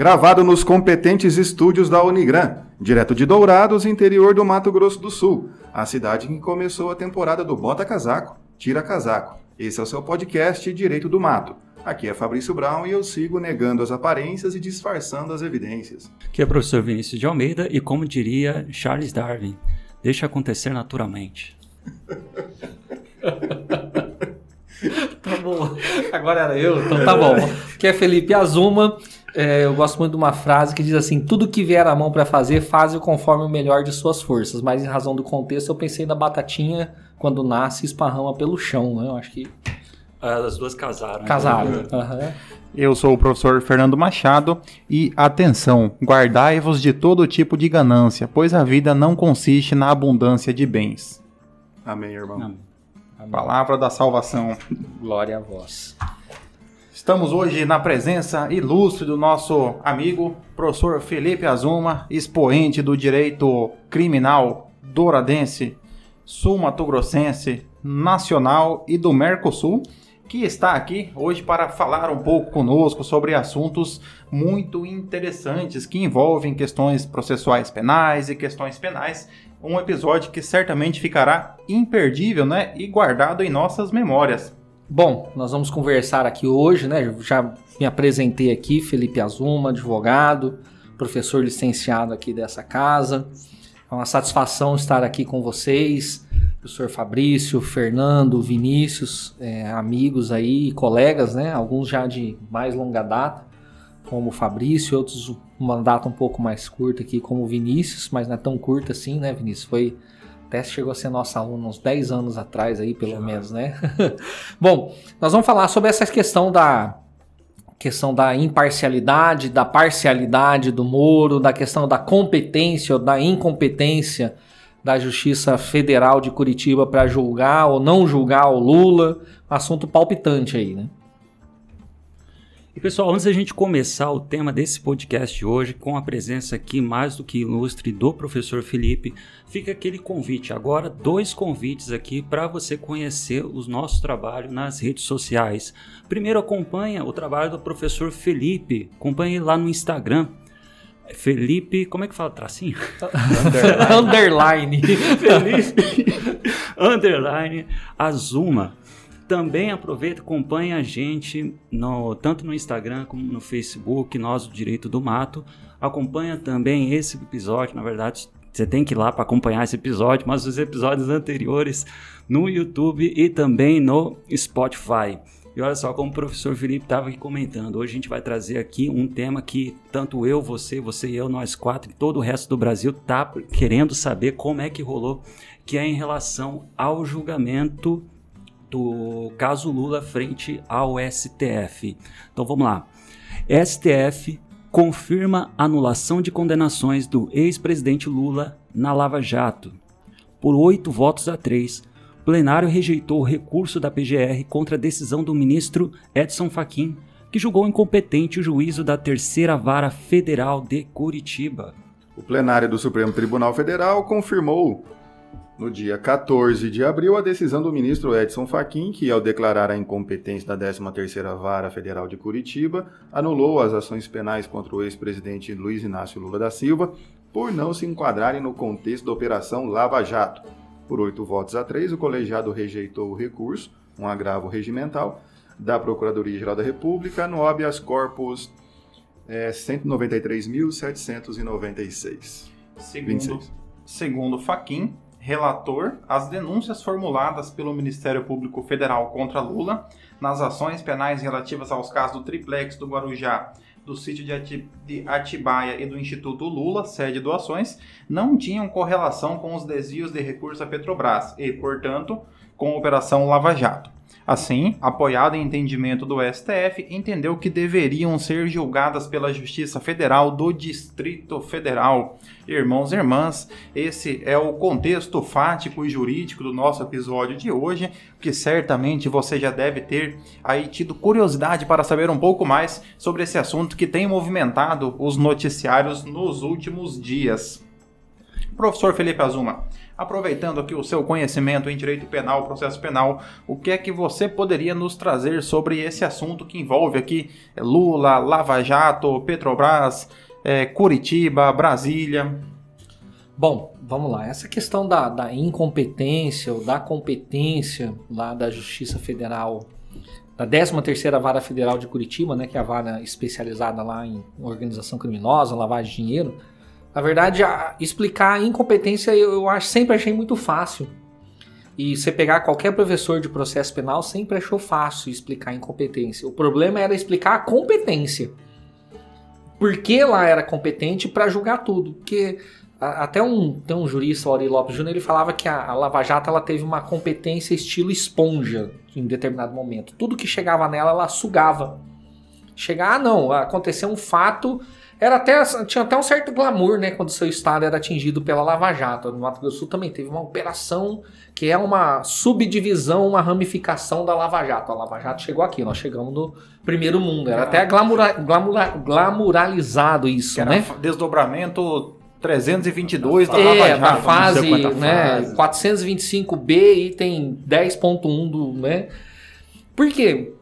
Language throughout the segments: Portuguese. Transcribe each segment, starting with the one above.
Gravado nos competentes estúdios da Unigran, direto de Dourados, interior do Mato Grosso do Sul, a cidade em que começou a temporada do Bota Casaco, Tira Casaco. Esse é o seu podcast Direito do Mato. Aqui é Fabrício Brown e eu sigo negando as aparências e disfarçando as evidências. Aqui é o professor Vinícius de Almeida e, como diria Charles Darwin, deixa acontecer naturalmente. tá bom. Agora era eu? Então tá bom. Aqui é Felipe Azuma. É, eu gosto muito de uma frase que diz assim: tudo que vier à mão para fazer, faz conforme o melhor de suas forças. Mas em razão do contexto, eu pensei na batatinha quando nasce esparrama pelo chão, né? Eu acho que. As duas casaram. Casaram. Uhum. Eu sou o professor Fernando Machado e atenção, guardai-vos de todo tipo de ganância, pois a vida não consiste na abundância de bens. Amém, irmão. Amém. Palavra da salvação. Glória a vós. Estamos hoje na presença ilustre do nosso amigo, professor Felipe Azuma, expoente do direito criminal douradense, sul-mato-grossense, nacional e do Mercosul, que está aqui hoje para falar um pouco conosco sobre assuntos muito interessantes que envolvem questões processuais penais e questões penais um episódio que certamente ficará imperdível, né, e guardado em nossas memórias. Bom, nós vamos conversar aqui hoje, né? Já me apresentei aqui, Felipe Azuma, advogado, professor licenciado aqui dessa casa. É uma satisfação estar aqui com vocês, professor Fabrício, Fernando, Vinícius, é, amigos aí, colegas, né? Alguns já de mais longa data, como o Fabrício, outros uma data um pouco mais curta aqui, como o Vinícius, mas não é tão curta assim, né, Vinícius? Foi até chegou a ser nosso aluno uns 10 anos atrás aí, pelo Já. menos, né? Bom, nós vamos falar sobre essa questão da questão da imparcialidade, da parcialidade do Moro, da questão da competência ou da incompetência da Justiça Federal de Curitiba para julgar ou não julgar o Lula, assunto palpitante aí, né? E pessoal, antes da gente começar o tema desse podcast hoje, com a presença aqui mais do que ilustre do professor Felipe, fica aquele convite. Agora, dois convites aqui para você conhecer o nosso trabalho nas redes sociais. Primeiro, acompanha o trabalho do professor Felipe, acompanhe lá no Instagram. Felipe, como é que fala tracinho? Underline. Underline. Felipe Underline Azuma. Também aproveita acompanha a gente no, tanto no Instagram como no Facebook, Nós do Direito do Mato. Acompanha também esse episódio, na verdade, você tem que ir lá para acompanhar esse episódio, mas os episódios anteriores no YouTube e também no Spotify. E olha só, como o professor Felipe estava aqui comentando, hoje a gente vai trazer aqui um tema que tanto eu, você, você e eu, nós quatro e todo o resto do Brasil tá querendo saber como é que rolou, que é em relação ao julgamento do caso Lula frente ao STF. Então vamos lá. STF confirma anulação de condenações do ex-presidente Lula na Lava Jato. Por oito votos a três, o plenário rejeitou o recurso da PGR contra a decisão do ministro Edson Fachin, que julgou incompetente o juízo da Terceira Vara Federal de Curitiba. O plenário do Supremo Tribunal Federal confirmou no dia 14 de abril, a decisão do ministro Edson Fachin, que ao declarar a incompetência da 13ª Vara Federal de Curitiba, anulou as ações penais contra o ex-presidente Luiz Inácio Lula da Silva por não se enquadrarem no contexto da Operação Lava Jato. Por oito votos a três, o colegiado rejeitou o recurso, um agravo regimental, da Procuradoria-Geral da República no habeas corpus é, 193.796. Segundo, segundo Fachin, relator as denúncias formuladas pelo Ministério Público Federal contra Lula nas ações penais relativas aos casos do triplex do Guarujá, do sítio de Atibaia e do Instituto Lula, sede do ações, não tinham correlação com os desvios de recursos à Petrobras e, portanto, com a Operação Lava Jato. Assim, apoiado em entendimento do STF, entendeu que deveriam ser julgadas pela Justiça Federal do Distrito Federal. Irmãos e irmãs, esse é o contexto fático e jurídico do nosso episódio de hoje, que certamente você já deve ter aí tido curiosidade para saber um pouco mais sobre esse assunto que tem movimentado os noticiários nos últimos dias. Professor Felipe Azuma, Aproveitando aqui o seu conhecimento em direito penal, processo penal, o que é que você poderia nos trazer sobre esse assunto que envolve aqui Lula, Lava Jato, Petrobras, é, Curitiba, Brasília? Bom, vamos lá. Essa questão da, da incompetência ou da competência lá da Justiça Federal, da 13ª Vara Federal de Curitiba, né, que é a vara especializada lá em organização criminosa, lavagem de dinheiro, na verdade, a, explicar a incompetência eu, eu acho, sempre achei muito fácil. E você pegar qualquer professor de processo penal sempre achou fácil explicar a incompetência. O problema era explicar a competência. Por que lá era competente para julgar tudo? Porque até um, tem um jurista, o Lopes Júnior, ele falava que a, a, Lava Jato ela teve uma competência estilo esponja em determinado momento. Tudo que chegava nela, ela sugava. Chegar, ah, não, aconteceu um fato, era até, tinha até um certo glamour, né, quando o seu estado era atingido pela Lava Jato. No Mato Grosso do Sul também teve uma operação que é uma subdivisão, uma ramificação da Lava Jato. A Lava Jato chegou aqui, nós chegamos no primeiro mundo. Era até glamoura, glamoura, glamuralizado isso, né? Desdobramento 322 da é, Lava Jato. da fase, né, 425B, item 10.1 do, né? Porque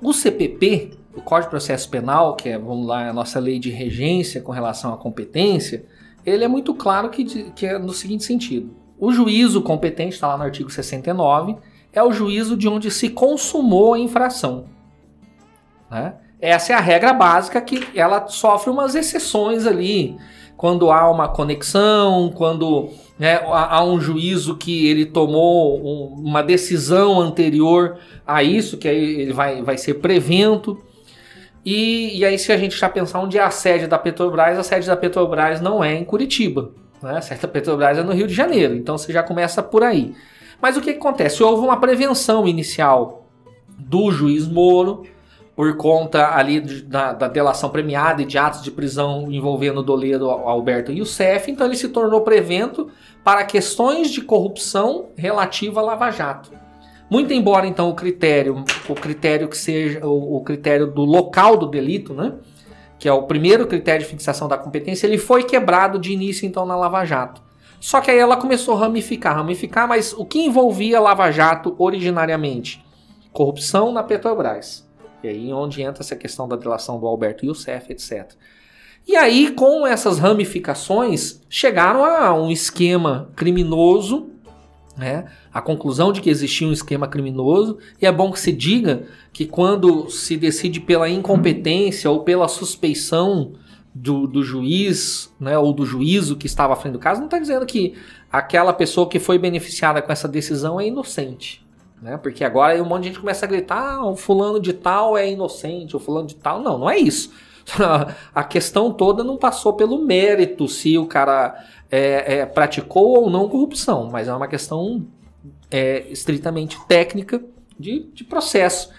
o CPP, o Código de Processo Penal, que é, vamos lá, a nossa lei de regência com relação à competência, ele é muito claro que, que é no seguinte sentido. O juízo competente, está lá no artigo 69, é o juízo de onde se consumou a infração. Né? Essa é a regra básica que ela sofre umas exceções ali quando há uma conexão, quando né, há um juízo que ele tomou uma decisão anterior a isso, que aí ele vai, vai ser prevento. E, e aí, se a gente já pensar onde é a sede da Petrobras, a sede da Petrobras não é em Curitiba. Né? A sede da Petrobras é no Rio de Janeiro. Então você já começa por aí. Mas o que, acontece? Houve uma prevenção inicial do juiz Moro por conta ali de, da, da, delação premiada e de atos de prisão envolvendo Doledo, Alberto e o CEF, então ele se tornou prevento para questões de corrupção relativa à Lava Jato. Muito embora então o critério, o critério que seja o, o critério do local do delito, né, que é o primeiro critério de fixação da competência, ele foi quebrado de início então na Lava Jato. Só que aí ela começou a ramificar, ramificar, mas o que envolvia a Lava Jato originariamente? Corrupção na Petrobras e aí onde entra essa questão da delação do Alberto Youssef, etc. E aí, com essas ramificações, chegaram a um esquema criminoso, né? a conclusão de que existia um esquema criminoso, e é bom que se diga que quando se decide pela incompetência ou pela suspeição do, do juiz, né, ou do juízo que estava à frente do caso, não está dizendo que aquela pessoa que foi beneficiada com essa decisão é inocente né? Porque agora um monte de gente começa a gritar, ah, o fulano de tal é inocente, o fulano de tal. Não, não é isso. a questão toda não passou pelo mérito se o cara é, é, praticou ou não corrupção, mas é uma questão é, estritamente técnica de, de processo.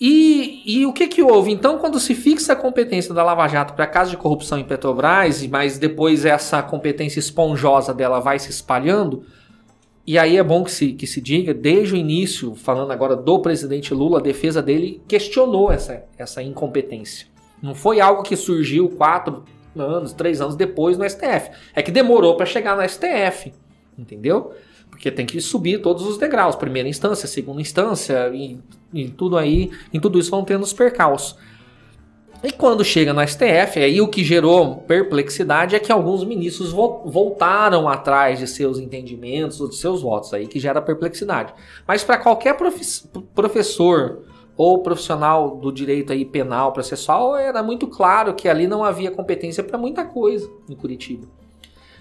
E, e, o que, que houve? Então, quando se fixa a competência da Lava Jato para caso de corrupção em Petrobras, mas depois essa competência esponjosa dela vai se espalhando, e aí é bom que se, que se diga, desde o início, falando agora do presidente Lula, a defesa dele questionou essa, essa incompetência. Não foi algo que surgiu quatro anos, três anos depois no STF. É que demorou para chegar no STF, entendeu? Porque tem que subir todos os degraus, primeira instância, segunda instância, e, e tudo aí, em tudo isso vão tendo os percalços. E quando chega no STF, aí o que gerou perplexidade é que alguns ministros voltaram atrás de seus entendimentos ou de seus votos, aí que gera perplexidade. Mas para qualquer professor ou profissional do direito aí penal, processual, era muito claro que ali não havia competência para muita coisa em Curitiba.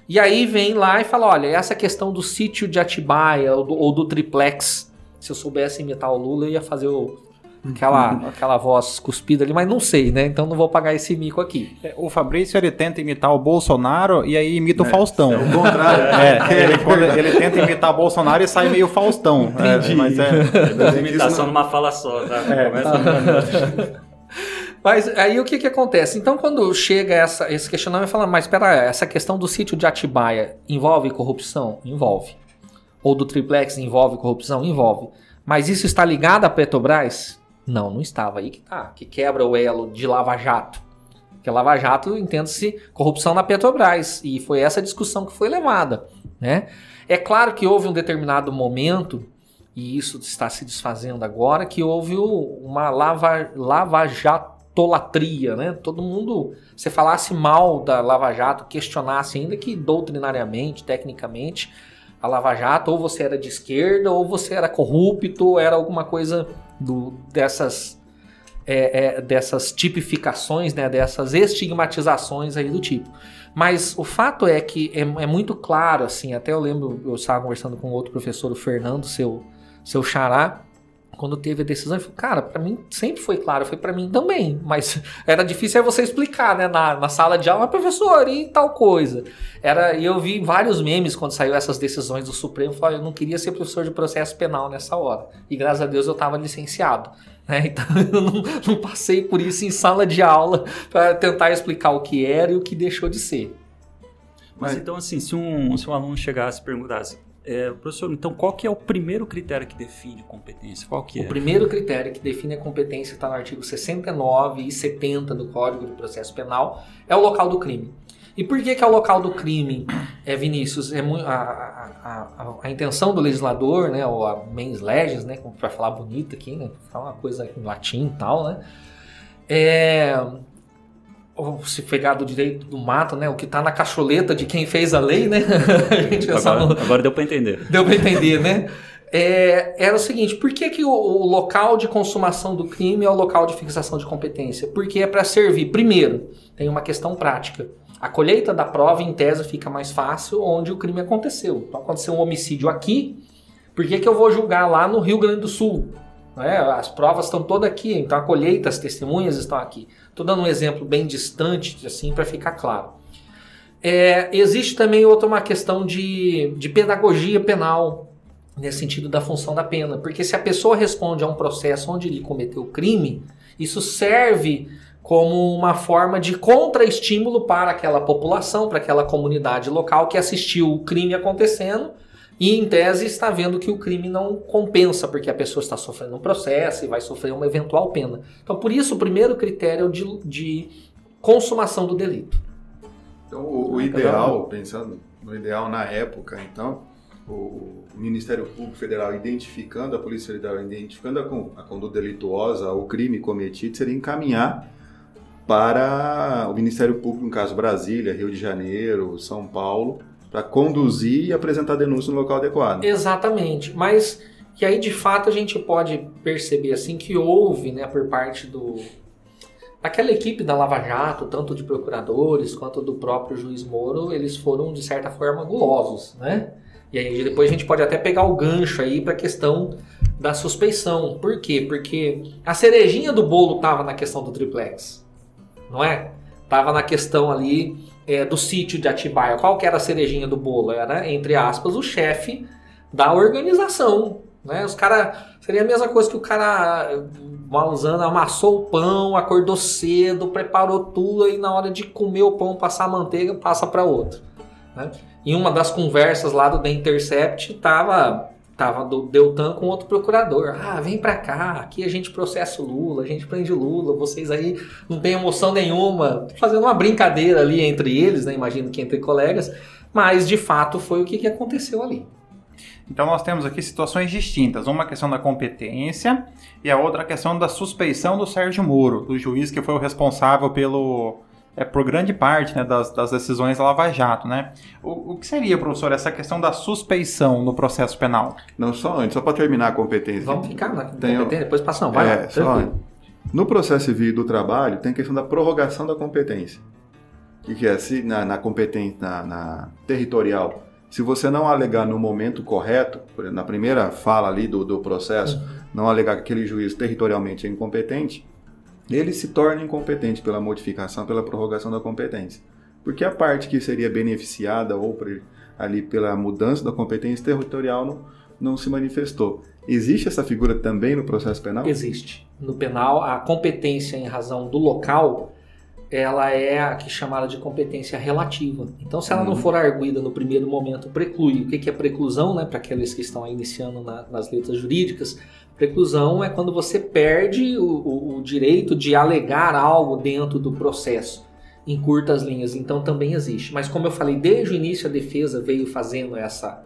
E aí vem lá e fala, olha, essa questão do sítio de Atibaia ou do, ou do triplex, se eu soubesse imitar o Lula, eu ia fazer o aquela, aquela voz cuspida ali, mas não sei, né? Então não vou pagar esse mico aqui. É, o Fabrício ele tenta imitar o Bolsonaro e aí imita é, o Faustão. É o contrário. É, ele, quando ele tenta imitar o Bolsonaro e sai meio Faustão. É, Entendi. É, mas é. Imitação numa fala só, tá? É. Começa... Mas aí o que, que acontece? Então, quando chega essa, esse questionamento, fala, mas espera, essa questão do sítio de Atibaia envolve corrupção? Envolve. Ou do triplex envolve corrupção? Envolve. Mas isso está ligado à Petrobras? Não, não estava. Aí que tá, que quebra o elo de Lava Jato. Porque Lava Jato entende-se corrupção na Petrobras. E foi essa discussão que foi levada. Né? É claro que houve um determinado momento, e isso está se desfazendo agora, que houve uma lava, lavajatolatria, né? Todo mundo, se falasse mal da Lava Jato, questionasse ainda que doutrinariamente, tecnicamente, a Lava Jato, ou você era de esquerda, ou você era corrupto, ou era alguma coisa do, dessas, é, é, dessas tipificações, né? dessas estigmatizações aí do tipo. Mas o fato é que é, é, muito claro, assim, até eu lembro, eu estava conversando com outro professor, o Fernando, seu, seu xará, quando teve a decisão, ele falou, cara, para mim sempre foi claro, foi para mim também, mas era difícil é você explicar, né, na, na sala de aula, professor, e tal coisa. Era, e eu vi vários memes quando saiu essas decisões do Supremo, falei, eu não queria ser professor de processo penal nessa hora. E graças a Deus eu estava licenciado. Né? Então eu não, não passei por isso em sala de aula para tentar explicar o que era e o que deixou de ser. Mas, Mas então, assim, se um, se um aluno chegasse e perguntasse, é, professor, então qual que é o primeiro critério que define competência? Qual que é? O primeiro critério que define a competência está no artigo 69 e 70 do Código de Processo Penal, é o local do crime. E por que, que é o local do crime, é, Vinícius? É a, a, a, a, intenção do legislador, né, ou a mens legis, né, para falar bonito aqui, né, falar uma coisa em latim e tal, né, é, se pegar do direito do mato, né, o que está na cacholeta de quem fez a lei, né, agora, agora deu para entender. Deu para entender, né? É, era o seguinte, por que, que o, o, local de consumação do crime é o local de fixação de competência? Porque é para servir, primeiro, tem uma questão prática. A colheita da prova, em tese, fica mais fácil onde o crime aconteceu. Então, aconteceu um homicídio aqui, por que, que eu vou julgar lá no Rio Grande do Sul? É, as provas estão todas aqui, então a colheita, as testemunhas estão aqui. Estou dando um exemplo bem distante, assim, para ficar claro. É, existe também outra uma questão de, de pedagogia penal, nesse sentido da função da pena. Porque se a pessoa responde a um processo onde ele cometeu crime, isso serve como uma forma de contraestímulo para aquela população, para aquela comunidade local que assistiu o crime acontecendo e, em tese, está vendo que o crime não compensa, porque a pessoa está sofrendo um processo e vai sofrer uma eventual pena. Então, por isso, o primeiro critério é o de, de consumação do delito. Então, o, o ideal, pensando no ideal na época, então, o Ministério Público Federal identificando, a Polícia Federal identificando a, a conduta delituosa, o crime cometido, seria encaminhar para o Ministério Público, no caso Brasília, Rio de Janeiro, São Paulo, para conduzir e apresentar denúncia no local adequado. Exatamente, mas que aí de fato a gente pode perceber assim que houve, né, por parte do aquela equipe da Lava Jato, tanto de procuradores quanto do próprio juiz Moro, eles foram de certa forma gulosos, né? E aí depois a gente pode até pegar o gancho aí para a questão da suspeição. Por quê? Porque a cerejinha do bolo estava na questão do triplex não é? Tava na questão ali é, do sítio de Atibaia. Qual que era a cerejinha do bolo? Era, entre aspas, o chefe da organização. Né? Os caras. Seria a mesma coisa que o cara, mal usando, amassou o pão, acordou cedo, preparou tudo, e na hora de comer o pão, passar a manteiga, passa para outro. Né? Em uma das conversas lá do The Intercept, tava Tava do Deltan com outro procurador. Ah, vem pra cá, aqui a gente processa o Lula, a gente prende o Lula, vocês aí não tem emoção nenhuma. Fazendo uma brincadeira ali entre eles, né? Imagino que entre colegas. Mas de fato foi o que, que aconteceu ali. Então nós temos aqui situações distintas. Uma questão da competência e a outra questão da suspeição do Sérgio Moro, do juiz que foi o responsável pelo é, por grande parte né, das, das, decisões da Lava Jato. Né? O, o, que seria, professor, essa questão da suspeição no processo penal? Não, só antes, só para terminar a competência. Vamos ficar na tem, competência, depois passamos. Vai é, lá, só No processo civil do trabalho, tem a questão da prorrogação da competência. O que, que é? Se na, na competência na, na, territorial, se você não alegar no momento correto, na primeira fala ali do, do processo, uhum. não alegar que aquele juiz territorialmente é incompetente, ele se torna incompetente pela modificação, pela prorrogação da competência. Porque a parte que seria beneficiada ou ali pela mudança da competência territorial não, não se manifestou. Existe essa figura também no processo penal? Existe. No penal, a competência em razão do local, ela é a que é chamada de competência relativa. Então, se ela uhum. não for arguída no primeiro momento, preclui. O que é preclusão, né, para aqueles que estão iniciando na, nas letras jurídicas? Preclusão é quando você perde o, o, o, direito de alegar algo dentro do processo. em curtas linhas, então também existe. Mas como eu falei, desde o início a defesa veio fazendo essa,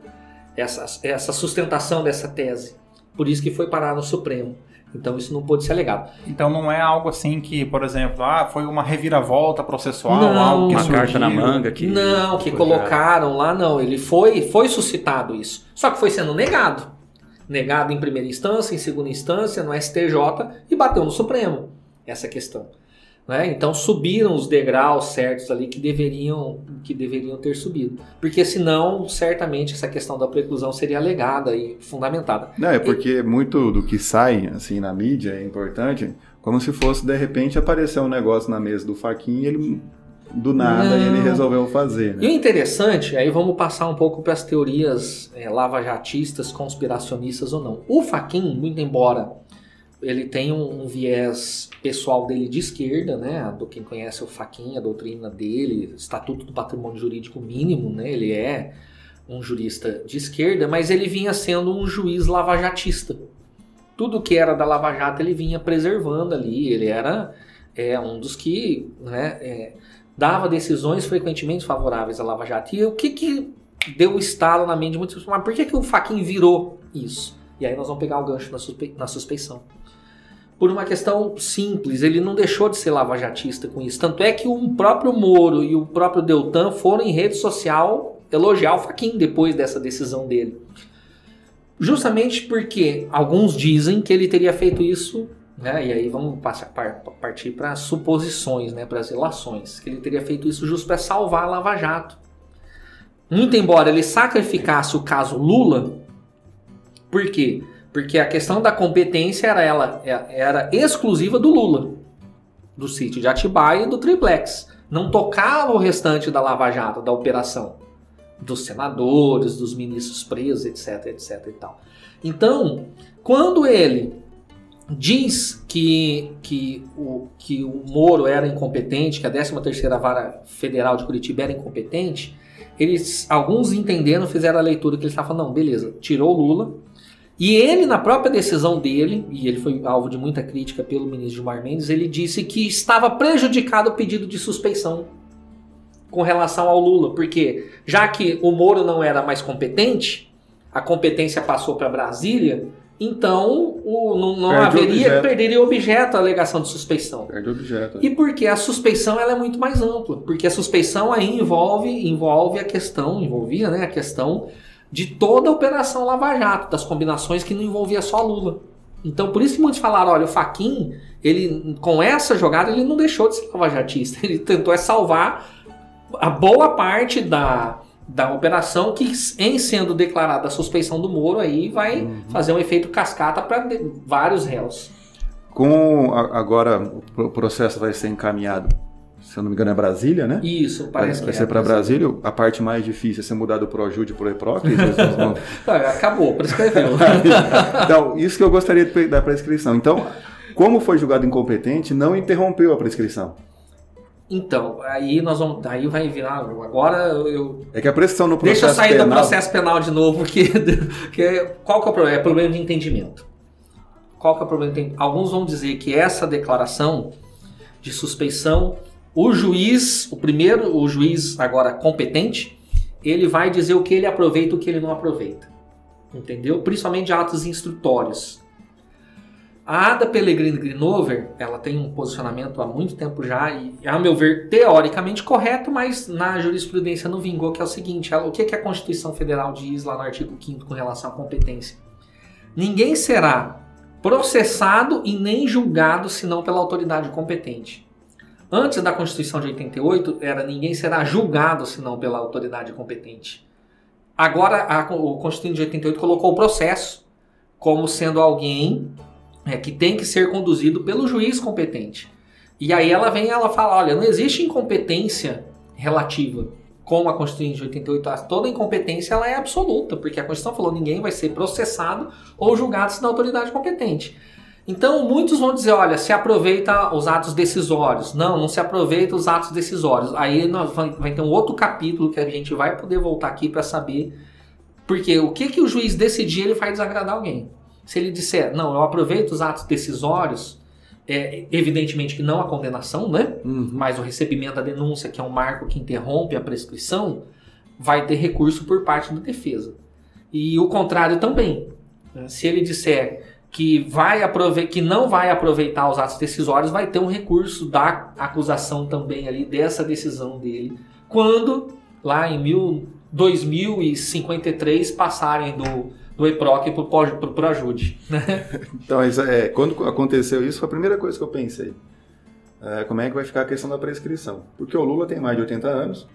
essa, essa sustentação dessa tese. Por isso que foi parar no Supremo. Então isso não pode ser alegado. Então não é algo assim que, por exemplo, ah, foi uma reviravolta processual, Não, algo que Uma surgiu. carta na manga que. não, que colocaram lá, não. Ele foi, foi suscitado isso. Só que foi sendo negado. Negado em primeira instância, em segunda instância, no STJ e bateu no Supremo. Essa questão. Né? Então subiram os degraus certos ali que deveriam, que deveriam ter subido. Porque senão, certamente, essa questão da preclusão seria alegada e fundamentada. Não, é porque muito do que sai assim na mídia é importante, como se fosse de repente aparecer um negócio na mesa do Faquin e ele do nada Não. ele resolveu fazer, E o né? interessante, aí vamos passar um pouco para as teorias é, lavajatistas, conspiracionistas ou não. O Faquin, muito embora ele tenha um, um viés pessoal dele de esquerda, né? Do quem conhece o Faquin, a doutrina dele, Estatuto do Patrimônio Jurídico Mínimo, né? Ele é um jurista de esquerda, mas ele vinha sendo um juiz lavajatista. Tudo que era da Lava Jato ele vinha preservando ali. Ele era é, um dos que né, é, dava decisões frequentemente favoráveis à Lava Jato. E o que, que deu estalo na mente de pessoas? Mas por que, que o Faquin virou isso? E aí nós vamos pegar o gancho na, suspe- na suspeição. Por uma questão simples, ele não deixou de ser lavajatista com isso. Tanto é que o próprio Moro e o próprio Deltan foram em rede social elogiar o Faquin depois dessa decisão dele. Justamente porque alguns dizem que ele teria feito isso, né? E aí vamos passar, par- partir para suposições, né? Para as relações, que ele teria feito isso justo para salvar a Lava Jato. Muito embora ele sacrificasse o caso Lula, por quê? Porque a questão da competência era ela era exclusiva do Lula, do sítio de Atibaia e do Triplex. Não tocava o restante da Lava Jato, da operação dos senadores, dos ministros presos, etc, etc e tal. Então, quando ele diz que, que, o, que o Moro era incompetente, que a 13ª Vara Federal de Curitiba era incompetente, eles, alguns entenderam, fizeram a leitura que ele estava falando, não, beleza, tirou o Lula, e ele, na própria decisão dele, e ele foi alvo de muita crítica pelo ministro Gilmar Mendes, ele disse que estava prejudicado o pedido de suspeição com relação ao Lula, porque já que o Moro não era mais competente, a competência passou para Brasília, então o, não, não Perde o haveria, objeto. perderia objeto a alegação de suspeição. Perde o objeto. E porque a suspeição ela é muito mais ampla, porque a suspeição aí envolve, envolve a questão, envolvia né, a questão de toda a operação Lava Jato, das combinações que não envolvia só Lula. Então por isso que muitos falaram, olha, o Faquin, ele com essa jogada ele não deixou de ser lavajatista, ele tentou é salvar a boa parte da, da operação que em sendo declarada a suspeição do Moro aí vai fazer um efeito cascata para vários réus. Com a- agora o processo vai ser encaminhado, se eu não me engano é Brasília, né? Isso, Vai, parece vai que ser é, para parece- Brasília. A parte mais difícil é ser mudado do Projude pro EPROC. vocês vão- Acabou, prescreveu. então, isso que eu gostaria da prescrição. Então, como foi julgado incompetente, não interrompeu a prescrição. Então, aí nós vamos. Aí vai virar. Agora eu. É que a prescrição no processo Deixa eu sair penal... do processo penal de novo, porque, que, qual que é o problema? É problema de entendimento. Qual que é o problema de entendimento? Alguns vão dizer que essa declaração de suspeição, o juiz, o primeiro, o juiz agora competente, ele vai dizer o que ele aproveita e o que ele não aproveita. Entendeu? Principalmente de atos instrutórios. A Ada Pellegrini Grinover, ela tem um posicionamento há muito tempo já e, a meu ver, teoricamente correto, mas na jurisprudência não vingou, que é o seguinte, ela- o que, que a Constituição Federal diz lá no artigo 5 com relação à competência? Ninguém será processado e nem julgado senão pela autoridade competente. Antes da Constituição de 88, era ninguém será julgado senão pela autoridade competente. Agora, a, o Constituição de 88 colocou o processo como sendo alguém é, que tem que ser conduzido pelo juiz competente. E aí ela vem e ela fala, olha, não existe incompetência relativa com a Constituição de 88. A- Toda incompetência ela é absoluta, porque a Constituição falou ninguém vai ser processado ou julgado se da autoridade competente. Então, muitos vão dizer, olha, se aproveita os atos decisórios. Não, não se aproveita os atos decisórios. Aí nós vai, vai ter um outro capítulo que a gente vai poder voltar aqui para saber. Porque o que, que o juiz decidir, ele vai desagradar alguém. Se ele disser, não, eu aproveito os atos decisórios, é, evidentemente que não a condenação, né? Uhum. Mas o recebimento da denúncia, que é um marco que interrompe a prescrição, vai ter recurso por parte da defesa. E o contrário também. né? Se ele disser que, vai aprove que não vai aproveitar os atos decisórios, vai ter um recurso da acusação também ali dessa decisão dele. Quando, lá em mil, 2053, passarem do, do EPROC para o Projude. Então, isso é, quando aconteceu isso, foi a primeira coisa que eu pensei. É, como é que vai ficar a questão da prescrição? Porque o Lula tem mais de 80 anos,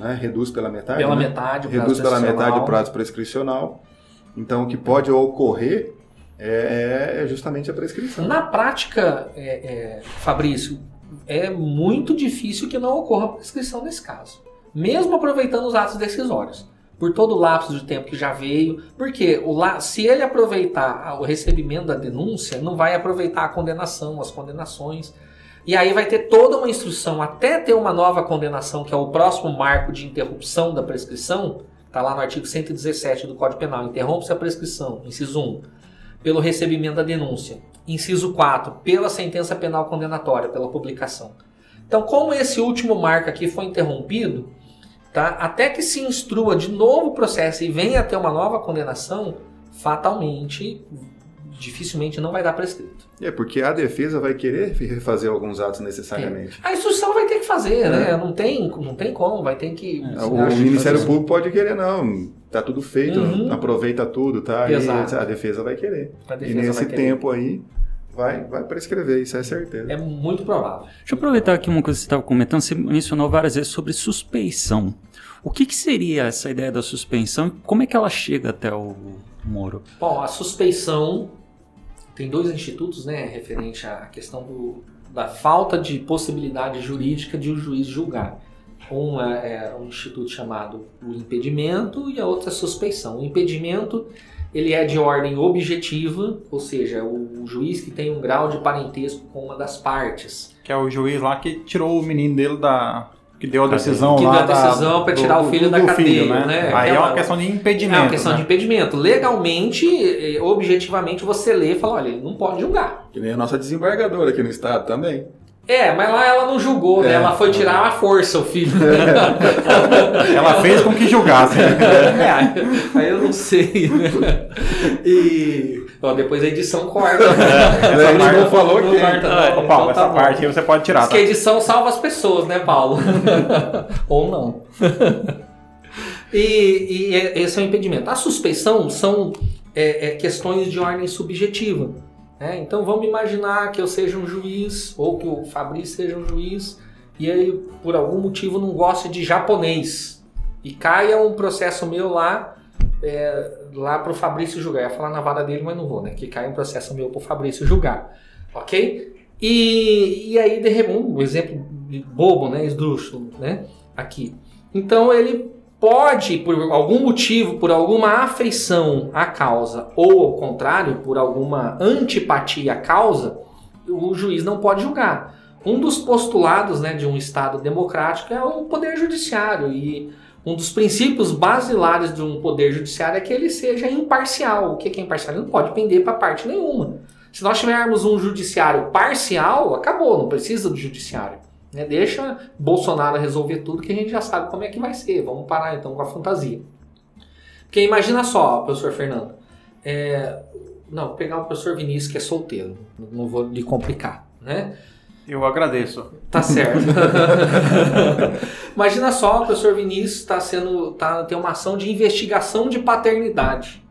né, reduz pela metade. Pela né? metade o prazo reduz pela metade o prazo prescricional. Então, o que pode ocorrer é, é justamente a prescrição. Na prática, é, é, Fabrício, é muito difícil que não ocorra prescrição nesse caso. Mesmo aproveitando os atos decisórios. Por todo o lapso de tempo que já veio. Porque o la- se ele aproveitar o recebimento da denúncia, não vai aproveitar a condenação, as condenações. E aí vai ter toda uma instrução até ter uma nova condenação, que é o próximo marco de interrupção da prescrição. Está lá no artigo 117 do Código Penal. Interrompe-se a prescrição, inciso 1 pelo recebimento da denúncia. Inciso 4, pela sentença penal condenatória, pela publicação. Então, como esse último marco aqui foi interrompido, tá? até que se instrua de novo o processo e venha a ter uma nova condenação, fatalmente, dificilmente não vai dar prescrito. É porque a defesa vai querer refazer alguns atos necessariamente. A instrução vai ter que fazer, É. né? Não tem, não tem como, vai ter que... É, O, o Ministério Público pode querer, não. Tá tudo feito, Uhum. aproveita tudo, tá? Exato. a defesa vai querer. A E defesa nesse vai querer. tempo aí, vai, vai prescrever, isso é certeza. É muito provável. Deixa eu aproveitar aqui uma coisa que você estava comentando. Você mencionou várias vezes sobre suspeição. O que, que seria essa ideia da suspensão e como é que ela chega até o Moro? Bom, a suspeição tem dois institutos, né, referente à questão do, da falta de possibilidade jurídica de o juiz julgar. Um é, é um instituto chamado o impedimento e a outra é a suspeição. O impedimento ele é de ordem objetiva, ou seja, o, o juiz que tem um grau de parentesco com uma das partes. Que é o juiz lá que tirou o menino dele da. Que deu a decisão Que lá. deu a decisão pra tirar o filho da cadeia, né? Aí é Aquela- uma questão de É impedimento. uma questão né? de impedimento. Legalmente, eh, objetivamente, você lê e fala, olha, ele não pode julgar. Que nem a nossa desembargadora aqui no estado também. É, mas lá ela não julgou, né? É. Ela foi tirar à força o filho. Ela fez com que julgasse. né? É, aí eu não sei. né? E ó, depois a edição corta. A gente parte- não falou quem. corta, não. Ô, Então Paulo, tá essa bom. parte aí você pode tirar. Diz Tá? que a edição salva as pessoas, né, Paulo? Ou não. e, e é- esse é o impedimento. A suspeição são é, é, questões de ordem subjetiva. Né? Então vamos imaginar que eu seja um juiz, ou que o Fabrício seja um juiz, e aí por algum motivo não gosta de japonês. E caia um processo meu lá, é, lá pro Fabrício julgar. Eu ia falar na vara dele, mas não vou, né? Que caia um processo meu pro Fabrício julgar. Ok? E, e aí, de repente, um exemplo bobo, né? Esdrúxulo, né? Aqui. Então ele pode, por algum motivo, por alguma afeição à causa, ou ao contrário, por alguma antipatia à causa, o juiz não pode julgar. Um dos postulados né, de um Estado democrático é o poder judiciário. E um dos princípios basilares de um poder judiciário é que ele seja imparcial. O que é imparcial? Ele não pode pender para parte nenhuma. Se nós tivermos um judiciário parcial, acabou, não precisa do judiciário. Né? Deixa Bolsonaro resolver tudo que a gente já sabe como é que vai ser. Vamos parar então com a fantasia. Porque imagina só, professor Fernando. é, Não, vou pegar o professor Vinícius que é solteiro. Não vou lhe complicar, né? Eu agradeço. Tá certo. Imagina só, o professor Vinícius está sendo. Tá, tem uma ação de investigação de paternidade.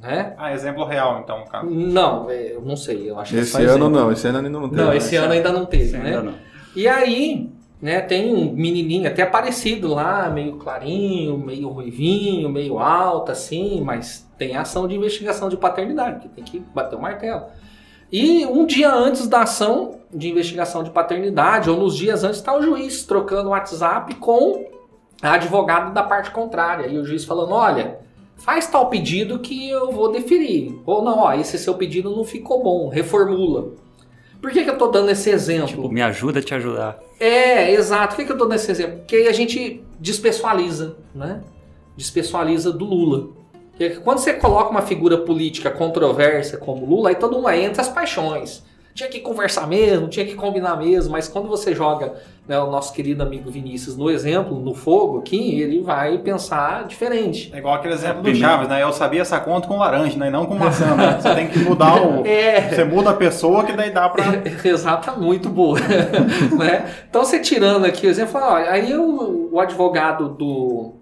Né? Ah, exemplo real, então, cara. Não, é, eu não sei. Eu acho que é Esse ano exemplo. não, esse ano ainda não tem. Não, né? esse ano ainda não teve, né? Ainda não. E aí, né, tem um menininho até parecido lá, meio clarinho, meio ruivinho, meio alto, assim, mas tem ação de investigação de paternidade, que tem que bater o martelo. E um dia antes da ação de investigação de paternidade, ou nos dias antes, está o juiz trocando WhatsApp com a advogada da parte contrária. E o juiz falando: olha, faz tal pedido que eu vou deferir. Ou não, ó, esse seu pedido não ficou bom, reformula. Por que, que eu tô dando esse exemplo? Tipo, me ajuda a te ajudar. É, exato. Por que, que eu dou nesse exemplo? Porque aí a gente despessoaliza, né? Despessoaliza do Lula. Porque quando você coloca uma figura política controversa como Lula, aí todo mundo entra as paixões. tinha que conversar mesmo, tinha que combinar mesmo, mas quando você joga né, o nosso querido amigo Vinícius no exemplo, no fogo aqui, ele vai pensar diferente. É igual aquele exemplo do Chaves, né? Eu sabia essa conta com laranja, né? E não com maçã, né? Você tem que mudar o. É. Você muda a pessoa que daí dá pra. Exata, muito boa. né? Então você tirando aqui o exemplo, ó, aí o, o advogado do,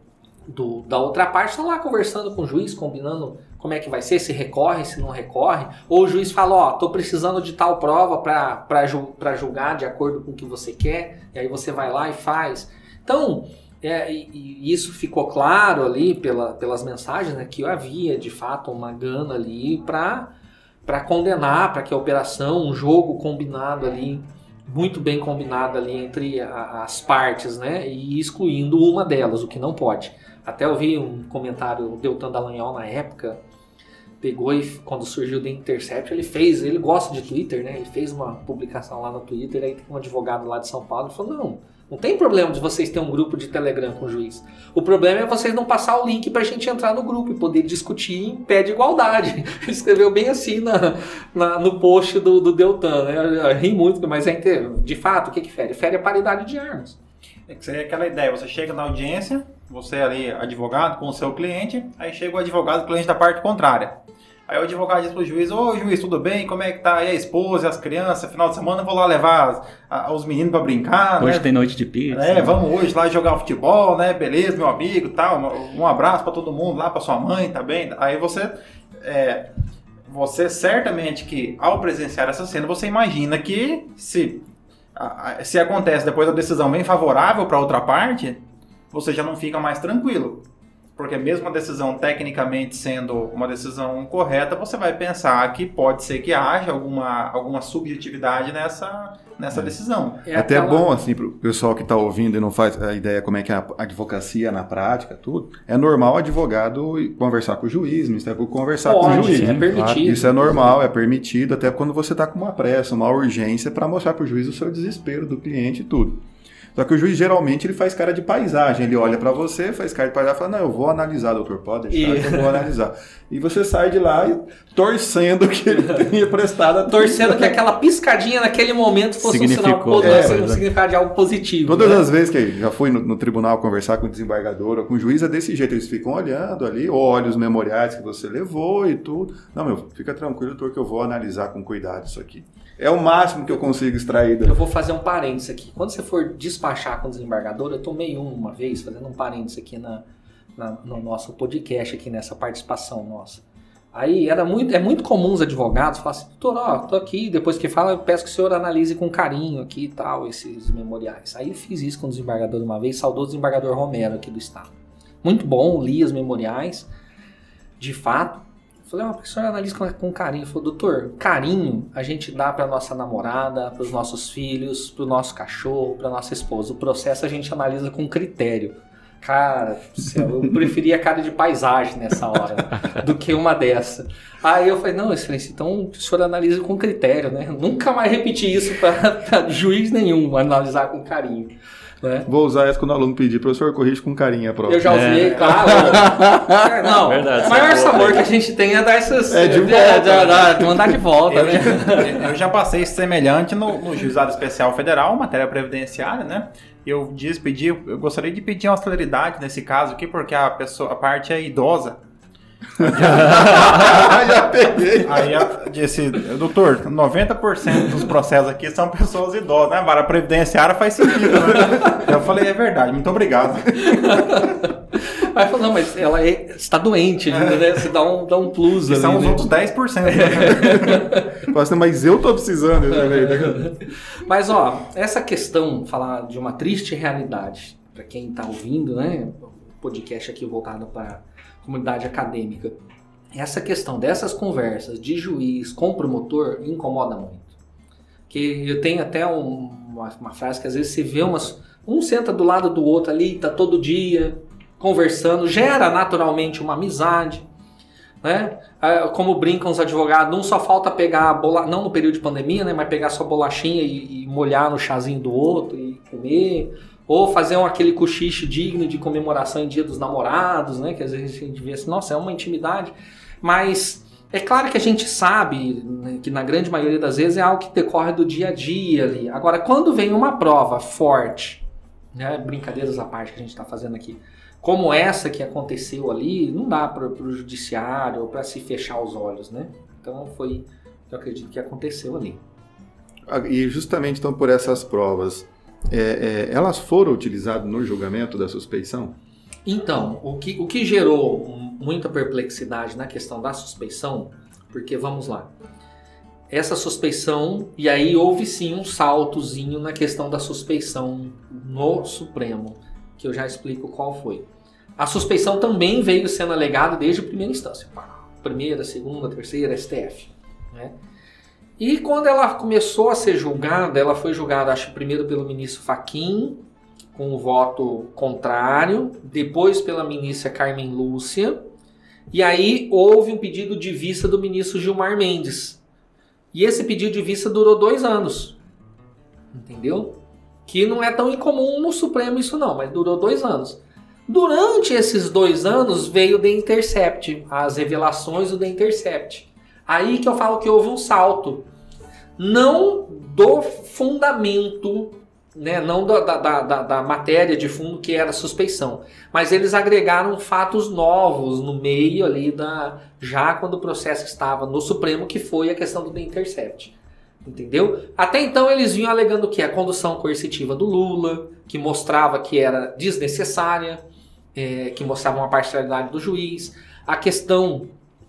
do, da outra parte está lá conversando com o juiz, combinando como é que vai ser, se recorre, se não recorre, ou o juiz fala, ó, tô precisando de tal prova para ju julgar de acordo com o que você quer, e aí você vai lá e faz. Então, é, e, e isso ficou claro ali pela, pelas mensagens, né, que havia de fato uma gana ali para para condenar, para que a operação, um jogo combinado ali, muito bem combinado ali entre a, as partes, né, e excluindo uma delas, o que não pode. Até eu vi um comentário do Deltan Dallagnol na época, pegou e quando surgiu o The Intercept, ele fez, ele gosta de Twitter, né? Ele fez uma publicação lá no Twitter, aí tem um advogado lá de São Paulo e falou: "Não, não tem problema de vocês terem um grupo de Telegram com o juiz. O problema é vocês não passar o link pra gente entrar no grupo e poder discutir em pé de igualdade. Ele escreveu bem assim na, na no post do, do Deltan. Né? Eu, eu ri muito, mas é de fato, o que, que fere? Fere a paridade de armas. É que seria aquela ideia, você chega na audiência, você ali, advogado, com o seu cliente, aí chega o advogado, cliente da parte contrária. Aí o advogado diz pro juiz, ô juiz, tudo bem? Como é que tá? E a esposa, e as crianças? Final de semana eu vou lá levar a, os meninos para brincar, Hoje né? tem noite de pizza. É, né? vamos hoje lá jogar futebol, né? Beleza, meu amigo, tal. Um abraço para todo mundo lá, para sua mãe, tá bem? Aí você... É, você certamente que ao presenciar essa cena, você imagina que se, se acontece depois a decisão bem favorável para outra parte, você já não fica mais tranquilo. Porque mesmo a decisão tecnicamente sendo uma decisão correta, você vai pensar que pode ser que haja alguma, alguma subjetividade nessa, nessa É. decisão. É até bom, assim, pro pessoal que está ouvindo e não faz a ideia como é que é a advocacia na prática, tudo. É normal o advogado conversar com o juiz, o Ministério Público conversar com o Pode, juiz. é permitido. Isso é normal, é permitido, até quando você está com uma pressa, uma urgência, para mostrar para o juiz o seu desespero do cliente e tudo. Só que o juiz geralmente ele faz cara de paisagem, ele olha para você, faz cara de paisagem e fala: Não, eu vou analisar, doutor, pode deixar E- que eu vou analisar. E você sai de lá e torcendo que ele tenha prestado atenção. Torcendo que aquela piscadinha naquele momento fosse um sinal positivo, é, um significado de algo positivo. Todas né? as vezes que já fui no, no tribunal conversar com o desembargador ou com o juiz, é desse jeito. Eles ficam olhando ali, olham os memoriais que você levou e tudo. Não, meu, fica tranquilo, doutor, que eu vou analisar com cuidado isso aqui. É o máximo que eu consigo extrair da. Eu vou fazer um parênteses aqui. Quando você for despachar com o desembargador, eu tomei um uma vez, fazendo um parênteses aqui na, na- no nosso podcast, aqui nessa participação nossa. Aí era muito, é muito comum os advogados falar assim, doutor, ó, tô aqui, depois que fala, eu peço que o senhor analise com carinho aqui e tal, esses memoriais. Aí eu fiz isso com o desembargador uma vez, saudou o desembargador Romero aqui do estado. Muito bom, li os memoriais, de fato. Falei, o senhor analisa com, com carinho. Falou, doutor, carinho a gente dá pra nossa namorada, pros nossos filhos, pro nosso cachorro, pra nossa esposa. O processo a gente analisa com critério. Cara, do céu, eu preferia cara de paisagem nessa hora do que uma dessa. Aí eu falei, não, excelência, então o senhor analisa com critério, né? Nunca mais repetir isso para juiz nenhum, analisar com carinho. Né? Vou usar essa quando o aluno pedir, professor, corrige com carinho a prova. Eu já usei, É. claro. É, Não, Verdade, o maior é boa. sabor que a gente tem é dar essas. É de volta, é, de mandar de volta, Eu, né? já- eu já passei semelhante no, no Juizado Especial Federal, matéria previdenciária, né? Eu disse, pedi, eu gostaria de pedir uma celeridade nesse caso aqui, porque a pessoa, a parte é idosa. já peguei. Aí eu disse, doutor, 90% dos processos aqui são pessoas idosas, né? Para a previdenciária faz sentido, né? Eu falei, é verdade, muito obrigado. Aí falou, não, mas ela é- está doente, né? Você dá um, dá um plus E ali. são os né? outros 10%. Né? Fala assim, mas eu tô precisando. Eu falei, Mas ó, essa questão, falar de uma triste realidade, para quem está ouvindo, né? Podcast aqui voltado para a comunidade acadêmica. Essa questão dessas conversas de juiz com promotor incomoda muito. Que eu tenho até um- uma, uma frase que às vezes você vê umas. Um senta do lado do outro ali, tá todo dia conversando, gera naturalmente uma amizade. Né? Ah, Como brincam os advogados, não só falta pegar a bola, não no período de pandemia, né, mas pegar sua bolachinha e, e molhar no chazinho do outro e comer, ou fazer um, aquele cochicho digno de comemoração em Dia dos Namorados, né, que às vezes a gente vê assim, nossa, é uma intimidade, mas É claro que a gente sabe né, que na grande maioria das vezes é algo que decorre do dia a dia ali. Agora, quando vem uma prova forte, né, brincadeiras à parte que a gente está fazendo aqui, como essa que aconteceu ali, não dá para o judiciário para se fechar os olhos, né? Então foi, eu acredito que aconteceu ali. Ah, E justamente então por essas provas, é, é, elas foram utilizadas no julgamento da suspeição? Então, o que, o que gerou muita perplexidade na questão da suspeição, porque vamos lá, essa suspeição, e aí houve sim um saltozinho na questão da suspeição no Supremo, que eu já explico qual foi. A suspeição também veio sendo alegada desde a primeira instância, primeira, segunda, terceira, STF. Né? E quando ela começou a ser julgada, ela foi julgada, acho, primeiro pelo ministro Faquim, com o voto contrário, depois pela ministra Carmen Lúcia, e aí houve um pedido de vista do ministro Gilmar Mendes. E esse pedido de vista durou dois anos. Entendeu? Que não é tão incomum no Supremo isso não, mas durou dois anos. Durante esses dois anos veio The Intercept, as revelações do The Intercept. Aí que eu falo que houve um salto. Não do fundamento né, não da, da, da, da, matéria de fundo que era suspeição, mas eles agregaram fatos novos no meio ali da já quando o processo estava no Supremo, que foi a questão do The Intercept. Entendeu? Até então eles vinham alegando que a condução coercitiva do Lula, que mostrava que era desnecessária, é, que mostrava uma parcialidade do juiz, a questão,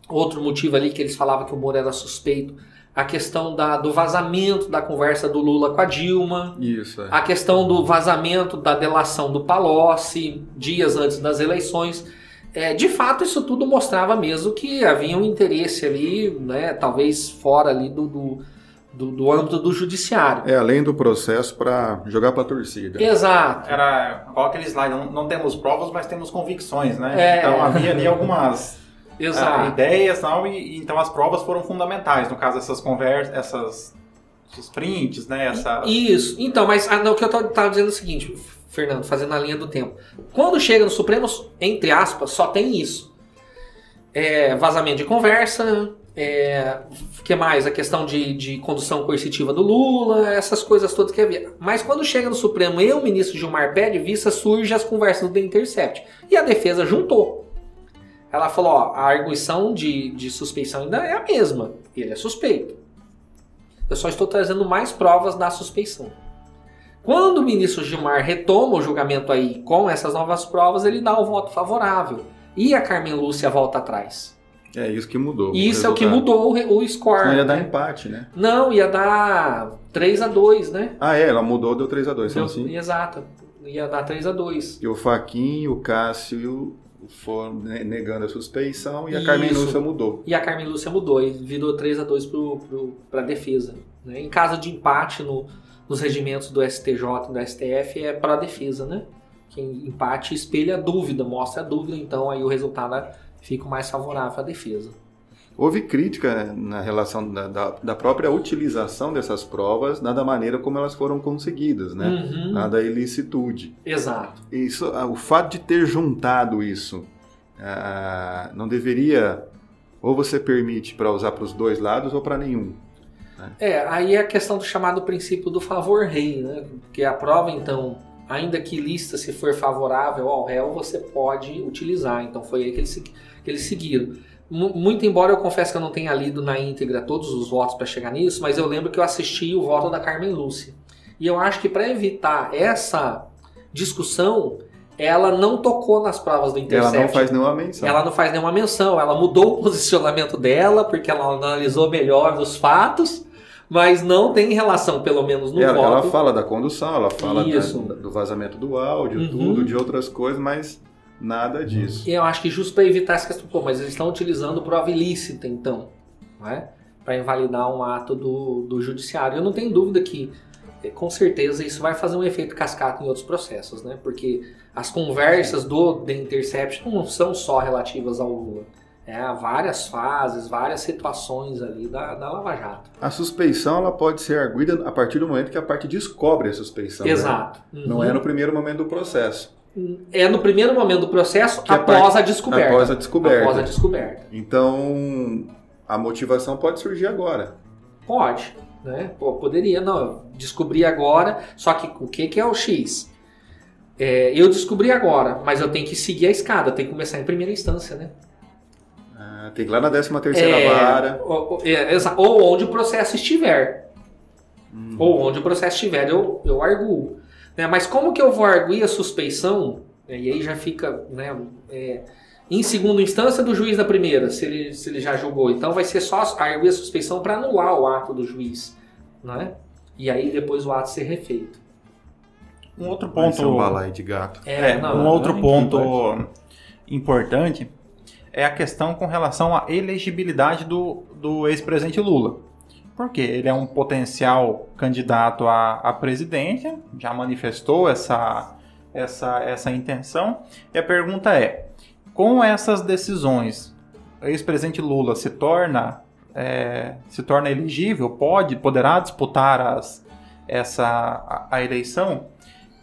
outro motivo ali que eles falavam que o Moro era suspeito, a questão da, do vazamento da conversa do Lula com a Dilma, Isso, é. a questão do vazamento da delação do Palocci dias antes das eleições. É, de fato, isso tudo mostrava mesmo que havia um interesse ali, né, talvez fora ali do, do, do, do âmbito do judiciário. É além do processo para jogar para a torcida. Exato. Era igual aquele slide, não, não temos provas, mas temos convicções, né? É. Então havia ali algumas ah, Exato. ideias tal, e, e então as provas foram fundamentais, no caso essas conversas, essas esses prints, né? Essa... Isso. Então, mas ah, não, o que eu estava dizendo é o seguinte, Fernando, fazendo a linha do tempo. Quando chega no Supremo, entre aspas, só tem isso. É, vazamento de conversa, é, que mais? A questão de, de condução coercitiva do Lula, essas coisas todas que havia. Mas quando chega no Supremo e o ministro Gilmar pede vista, surge as conversas do The Intercept. E a defesa juntou. Ela falou, ó, a arguição de, de suspeição ainda é a mesma. Ele é suspeito. Eu só estou trazendo mais provas da suspeição. Quando o ministro Gilmar retoma o julgamento aí com essas novas provas, ele dá o voto favorável. E a Carmen Lúcia volta atrás. É isso que mudou. o Isso é o que mudou o, re- o score. Não ia dar né? empate, né? Não, ia dar 3 a 2 né? Ah, é, ela mudou, deu 3x2, são Deu- assim. Exato. Ia dar 3 a 2 E o Faquinho, o Cássio foram ne- negando a suspeição e a Carmen Isso. Lúcia mudou. E a Carmen Lúcia mudou e virou 3 a 2 para a defesa. né? Em caso de empate no- nos regimentos do STJ e do STF, é para a defesa, né? Que empate espelha a dúvida, mostra a dúvida, então aí o resultado fica mais favorável à defesa. Houve crítica né, na relação da, da- da própria utilização dessas provas, na da maneira como elas foram conseguidas, né? Uhum. Na da ilicitude. Exato. Isso, ah, o fato de ter juntado isso, ah, não deveria ou você permite para usar para os dois lados ou para nenhum. É, aí é a questão do chamado princípio do favor rei, né? Porque a prova, então, ainda que lista se for favorável ao réu, você pode utilizar. Então foi aí que eles, segui- que eles seguiram. Mu- Muito embora eu confesso que eu não tenha lido na íntegra todos os votos para chegar nisso, mas eu lembro que eu assisti o voto da Carmen Lúcia. E eu acho que para evitar essa discussão, ela não tocou nas provas do Ela Intercept. não faz nenhuma menção. Ela não faz nenhuma menção, ela mudou o posicionamento dela porque ela analisou melhor os fatos, mas não tem relação, pelo menos no ela, ela voto. fala da condução, ela fala da- do vazamento do áudio, Uhum. tudo, de outras coisas, mas nada disso. E eu acho que justo para evitar essa questão, pô, mas eles estão utilizando prova ilícita, então, não é? Para invalidar um ato do, do judiciário. Eu não tenho dúvida que, eh, com certeza, isso vai fazer um efeito cascata em outros processos, né? Porque as conversas do The Intercept não são só relativas ao Lula. É, há várias fases, várias situações ali da, da Lava Jato. A suspeição ela pode ser arguida a partir do momento que a parte descobre a suspeição. né? Exato. Não Uhum. é no primeiro momento do processo. É no primeiro momento do processo, Que é a após parte- a descoberta. após a descoberta. Após a descoberta. Então, a motivação pode surgir agora. Pode, né? Pô, poderia, não, descobri agora, só que o que, que é o X? É, eu descobri agora, mas eu tenho que seguir a escada, eu tenho que começar em primeira instância, né? Ah, tem que ir lá na 13 terceira É, vara. Ou, ou- é, ou onde o processo estiver. Hum. Ou onde o processo estiver, eu, eu arguo. Né? Mas como que eu vou arguir a suspeição? né, E aí já fica né, é, em segunda instância do juiz da primeira, se ele, se ele já julgou. Então vai ser só arguir a suspeição para anular o ato do juiz. Né? E aí depois o ato ser refeito. Um outro ser um ponto. balaio de gato. É, não, um outro não, ponto importante é a questão com relação à elegibilidade do, do ex-presidente Lula. Porque ele é um potencial candidato a, a presidente, já manifestou essa, essa, essa intenção. E a pergunta é: com essas decisões, o ex-presidente Lula se torna, é, se torna elegível? Pode, poderá disputar as, essa, a, a eleição?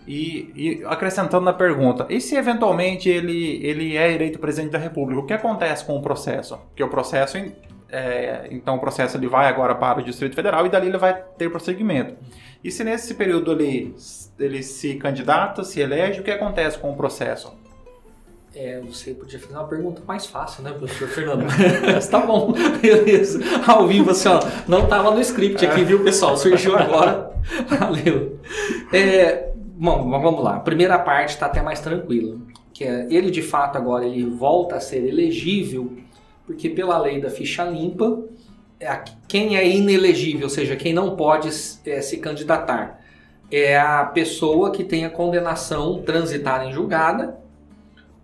E, e acrescentando na pergunta, e se eventualmente ele, ele é eleito presidente da República, o que acontece com o processo? Porque o processo, é, então o processo ele vai agora para o Distrito Federal e dali ele vai ter prosseguimento. E se nesse período ele, ele se candidata, se elege, o que acontece com o processo? É, você podia fazer uma pergunta mais fácil, né, professor Fernando? Mas tá bom, beleza. Ao vivo, assim, ó, não tava no script aqui, viu, pessoal? Surgiu agora. Valeu. É, bom, vamos lá. A primeira parte tá até mais tranquila. Que é, ele, de fato, agora ele volta a ser elegível, porque pela lei da ficha limpa, é quem é inelegível, ou seja, quem não pode é, se candidatar, é a pessoa que tem a condenação transitada em julgada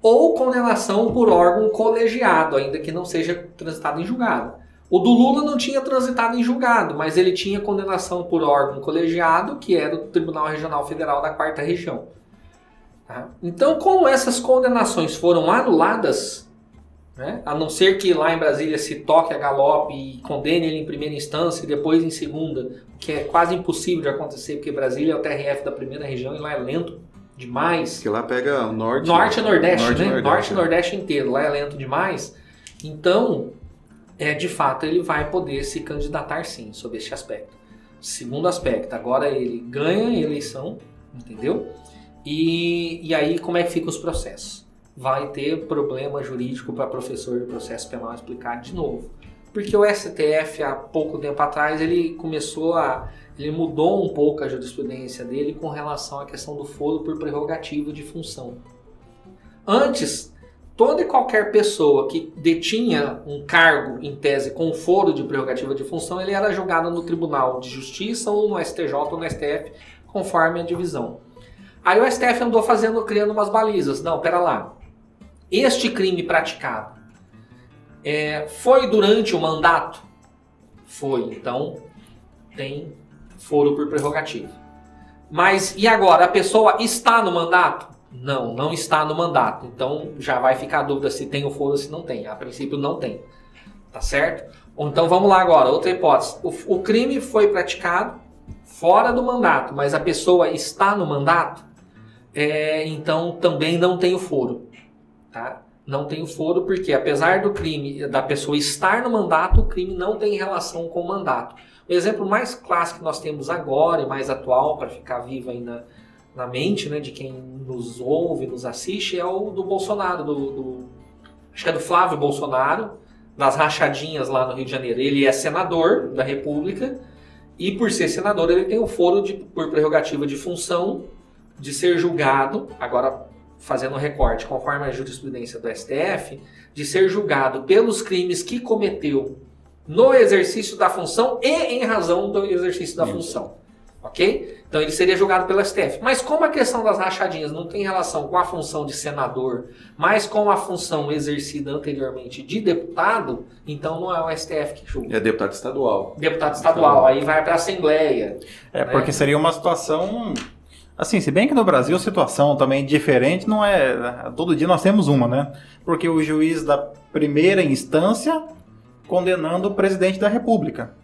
ou condenação por órgão colegiado, ainda que não seja transitado em julgado. O do Lula não tinha transitado em julgado, mas ele tinha condenação por órgão colegiado, que era o Tribunal Regional Federal da Quarta Região. Tá? Então, como essas condenações foram anuladas, né, a não ser que lá em Brasília se toque a galope e condene ele em primeira instância e depois em segunda, que é quase impossível de acontecer, porque Brasília é o TRF da primeira região e lá é lento demais. Porque lá pega o norte. Norte e Nordeste, Norte né? Nordeste, Norte e né? Nordeste inteiro, lá é lento demais. Então, é, de fato, ele vai poder se candidatar sim, sob este aspecto. Segundo aspecto, agora ele ganha a eleição, entendeu? E, e aí, como é que ficam os processos? Vai ter problema jurídico para professor de processo penal explicar de novo. Porque o STF, há pouco tempo atrás, ele começou a. Ele mudou um pouco a jurisprudência dele com relação à questão do foro por prerrogativa de função. Antes, toda e qualquer pessoa que detinha um cargo em tese com foro de prerrogativa de função, ele era julgado no Tribunal de Justiça ou no STJ ou no STF, conforme a divisão. Aí o STF andou fazendo, criando umas balizas. Não, pera lá. Este crime praticado é, foi durante o mandato? Foi. Então, tem foro por prerrogativa. Mas e agora? A pessoa está no mandato? Não, não está no mandato. Então já vai ficar a dúvida se tem o foro ou se não tem. A princípio não tem. Tá certo? Então vamos lá agora, outra hipótese. O, o crime foi praticado fora do mandato, mas a pessoa está no mandato, é, então também não tem o foro. Tá? Não tem foro porque, apesar do crime da pessoa estar no mandato, o crime não tem relação com o mandato. O exemplo mais clássico que nós temos agora e mais atual, para ficar vivo aí na, na mente né, de quem nos ouve, nos assiste, é o do Bolsonaro, do, do- acho que é do Flávio Bolsonaro, das rachadinhas lá no Rio de Janeiro. Ele é senador da República e, por ser senador, ele tem o foro de, por prerrogativa de função de ser julgado, agora fazendo um recorte conforme a jurisprudência do STF, de ser julgado pelos crimes que cometeu no exercício da função e em razão do exercício da Isso. função. Ok? Então ele seria julgado pelo STF. Mas como a questão das rachadinhas não tem relação com a função de senador, mas com a função exercida anteriormente de deputado, então não é o STF que julga. É deputado estadual. Deputado estadual, aí vai para a Assembleia. É, Né? porque seria uma situação. Assim, se bem que no Brasil a situação também diferente, não é. Todo dia nós temos uma, né? Porque o juiz da primeira instância condenando o presidente da República.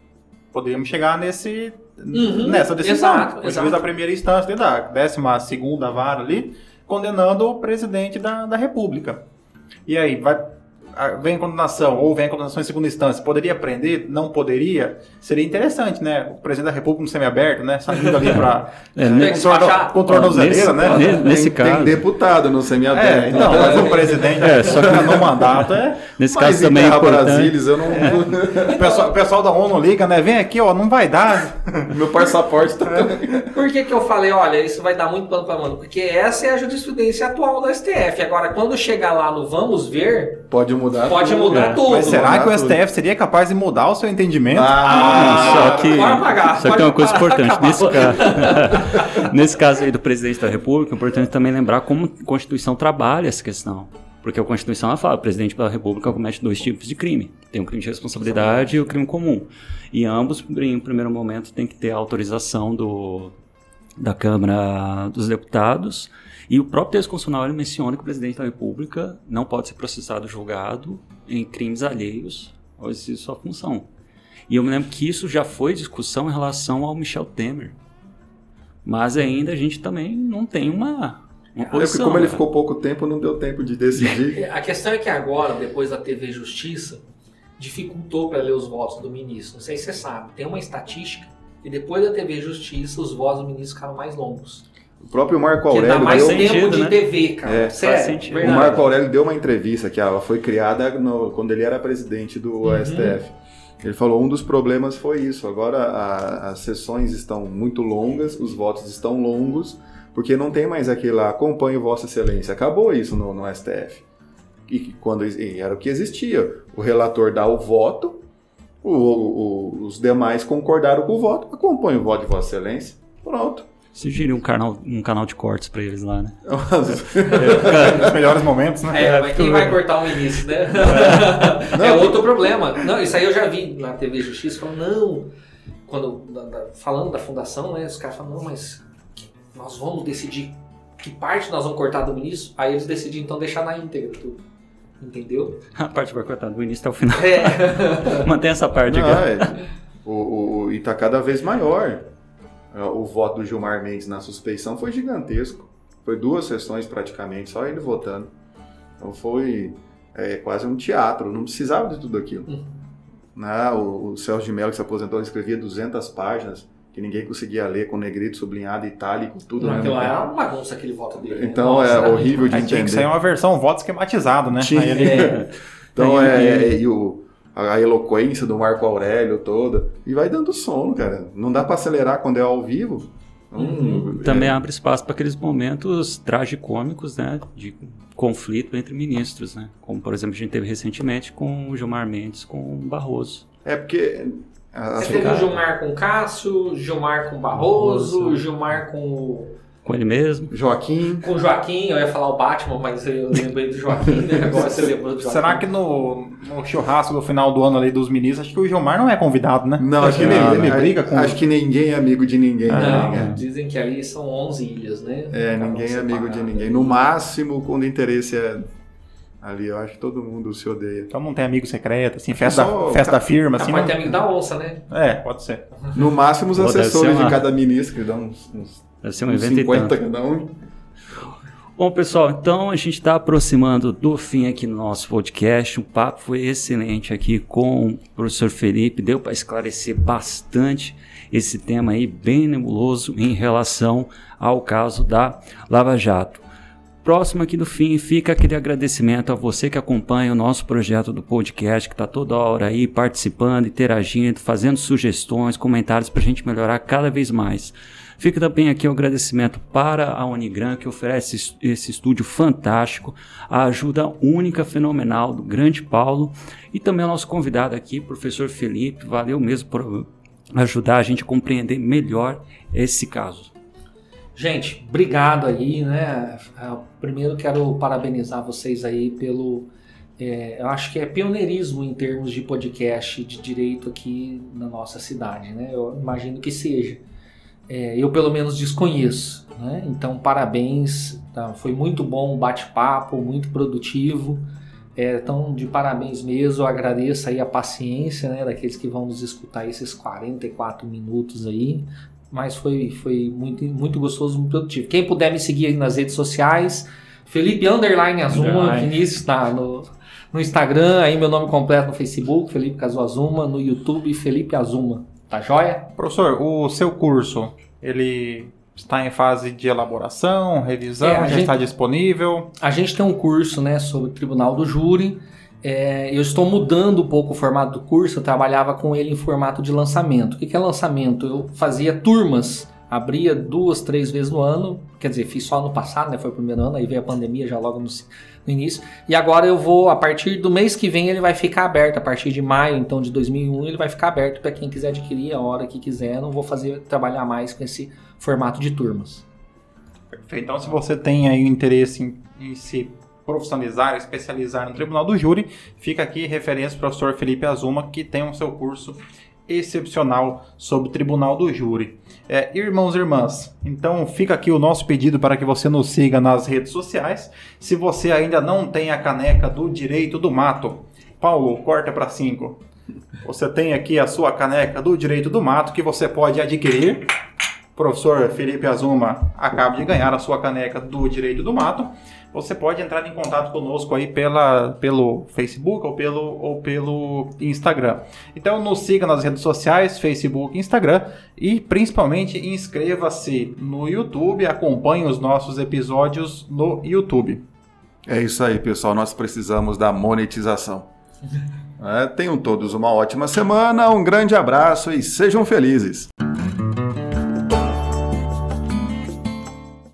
Poderíamos chegar nesse, Uhum, nessa decisão. exato, o exato. juiz da primeira instância, da décima segunda vara ali, condenando o presidente da, da República. E aí, vai, vem condenação ou vem condenação em segunda instância, poderia prender? Não poderia? Seria interessante, né? O presidente da República no semiaberto, né? Saindo ali para É, com, nesse- torno, com tornozeleira, nesse- né? ne- Nesse tem, caso, tem deputado no É, semiaberto. então, mas o presidente É, só que- no mandato é. nesse Mas caso em também é Terra importante. Brasilis, eu não. O pessoal, o pessoal da ONU liga, né? Vem aqui, ó, não vai dar. Meu passaporte tá. Por que, que eu falei, olha, isso vai dar muito pano pra mano? Porque essa é a jurisprudência atual do STF. Agora, quando chegar lá no vamos ver, Pode mudar. pode tudo. mudar é. tudo. Mas será que o tudo. STF seria capaz de mudar o seu entendimento? Ah, só que, pode apagar, só que tem uma coisa importante. Nesse caso, nesse caso aí do presidente da República, é importante também lembrar como a Constituição trabalha essa questão. Porque a Constituição ela fala que o presidente da República comete dois tipos de crime. Tem o crime de responsabilidade e o crime comum. E ambos, em um primeiro momento, tem que ter a autorização do, da Câmara dos Deputados. E o próprio texto constitucional ele menciona que o presidente da República não pode ser processado julgado em crimes alheios ao exercício de sua função. E eu me lembro que isso já foi discussão em relação ao Michel Temer. Mas ainda a gente também não tem uma, uma É posição. como ele né? ficou pouco tempo, não deu tempo de decidir. A questão é que agora, depois da TV Justiça, dificultou para ler os votos do ministro. Não sei se você sabe, tem uma estatística e depois da TV Justiça, os votos do ministro ficaram mais longos. O próprio Marco Porque dá Aurélio mais deu, tempo sentido, de né? TV, cara. É, Sério, o verdade. Marco Aurélio deu uma entrevista que ela foi criada no- quando ele era presidente do Uhum. STF. Ele falou um dos problemas foi isso. Agora a- as sessões estão muito longas, os votos estão longos, porque não tem mais aquele lá, acompanhe Vossa Excelência. Acabou isso no, no STF. E que quando e era o que existia. O relator dá o voto, o- o- os demais concordaram com o voto, acompanhe o voto de Vossa Excelência. Pronto. Sugeriu um canal, um canal de cortes pra eles lá, né? Os melhores momentos, né? É, mas quem vai cortar o ministro, né? Não, é que- outro problema. Não, isso aí eu já vi na TV Justiça falando, não, quando, da- da- falando da fundação, né? Os caras falam, não, mas nós vamos decidir que parte nós vamos cortar do ministro. Aí eles decidem então deixar na íntegra tudo. Entendeu? A parte vai cortar do início até o final. É. Mantém essa parte Não, aqui. é. o, o, e tá cada vez maior. É, O voto do Gilmar Mendes na suspeição foi gigantesco. Foi duas sessões praticamente, só ele votando. Então foi é, quase um teatro, não precisava de tudo aquilo. Uhum. Né, o, o Celso de Mello, que se aposentou, ele escrevia 200 páginas, que ninguém conseguia ler, com negrito, sublinhado, itálico, tudo. Não, né? aquilo lá era uma bagunça aquele voto dele. né? Então Nossa, é horrível de Aí tinha que sair entender. uma versão voto esquematizado, né? Tinha. Aí ele- É. Então E- é, e- é- e o, a eloquência do Marco Aurélio toda. E vai dando sono, cara. Não dá pra acelerar quando é ao vivo. Uhum. Também é, abre espaço para aqueles momentos tragicômicos, né? De conflito entre ministros, né? Como, por exemplo, a gente teve recentemente com o Gilmar Mendes com o Barroso. é porque. Você teve o Gilmar com Cássio, Gilmar com Barroso, Gilmar com Com ele mesmo. Joaquim. Com o Joaquim, eu ia falar o Batman, mas eu lembrei do Joaquim, né? Agora você lembrou do Joaquim. Será que no, no churrasco do final do ano ali dos ministros, acho que o Gilmar não é convidado, né? Não, acho que, ele, não, ele briga com Acho que ninguém é amigo de ninguém. Não, né? dizem que ali são 11 ilhas, né? É, ninguém é amigo de ninguém. No máximo, quando o interesse é ali, eu acho que todo mundo se odeia. Então não tem amigo secreto, assim, festa, Só- festa da firma, Ah, assim. pode não- ter amigo da onça, né? É, pode ser. No máximo, os Pô, assessores uma- de cada ministro, que dão uns, uns, Deve ser um uns evento e 50 tanto. cada um. Bom, pessoal, então a gente está aproximando do fim aqui no nosso podcast. O papo foi excelente aqui com o professor Felipe. Deu para esclarecer bastante esse tema aí, bem nebuloso em relação ao caso da Lava Jato. Próximo aqui do fim, fica aquele agradecimento a você que acompanha o nosso projeto do podcast, que está toda hora aí participando, interagindo, fazendo sugestões, comentários para a gente melhorar cada vez mais. Fica também aqui o agradecimento para a Unigran, que oferece es- esse estúdio fantástico, a ajuda única, fenomenal do grande Paulo e também o nosso convidado aqui, professor Felipe. Valeu mesmo por ajudar a gente a compreender melhor esse caso. Gente, obrigado aí, né? Ah, Primeiro quero parabenizar vocês aí pelo. é, eu acho que é pioneirismo em termos de podcast de direito aqui na nossa cidade, né? Eu imagino que seja. É, eu pelo menos desconheço, né? Então parabéns, tá? foi muito bom o bate-papo, muito produtivo. É, então de parabéns mesmo, eu agradeço aí a paciência, né, daqueles que vão nos escutar esses 44 minutos aí mas foi, foi muito, muito gostoso, muito produtivo. Quem puder me seguir aí nas redes sociais, Felipe Underline Azuma. Vinícius tá no, no Instagram, aí meu nome completo no Facebook, Felipe Casuazuma, no YouTube, Felipe Azuma. Tá joia? Professor, o seu curso, ele está em fase de elaboração, revisão, É, já gente- está disponível? A gente tem um curso né, sobre o Tribunal do Júri. É, eu estou mudando um pouco o formato do curso, eu trabalhava com ele em formato de lançamento. O que é lançamento? Eu fazia turmas, abria duas, três vezes no ano, quer dizer, fiz só no passado, né, foi o primeiro ano, aí veio a pandemia já logo no, no início. E agora eu vou, a partir do mês que vem, ele vai ficar aberto, a partir de maio, então, de 2001, ele vai ficar aberto para quem quiser adquirir a hora que quiser. Não vou fazer trabalhar mais com esse formato de turmas. Perfeito. Então, se você tem aí o interesse em, em se profissionalizar, especializar no Tribunal do Júri, fica aqui referência ao professor Felipe Azuma, que tem o seu curso excepcional sobre o Tribunal do Júri. É, irmãos e irmãs, então fica aqui o nosso pedido para que você nos siga nas redes sociais. Se você ainda não tem a caneca do Direito do Mato, Paulo, corta para cinco. Você tem aqui a sua caneca do Direito do Mato que você pode adquirir. O professor Felipe Azuma acaba de ganhar a sua caneca do Direito do Mato. Você pode entrar em contato conosco aí pela, pelo Facebook ou pelo, ou pelo Instagram. Então nos siga nas redes sociais, Facebook e Instagram. E principalmente inscreva-se no YouTube, acompanhe os nossos episódios no YouTube. É isso aí, pessoal. Nós precisamos da monetização. É, tenham todos uma ótima semana, um grande abraço e sejam felizes.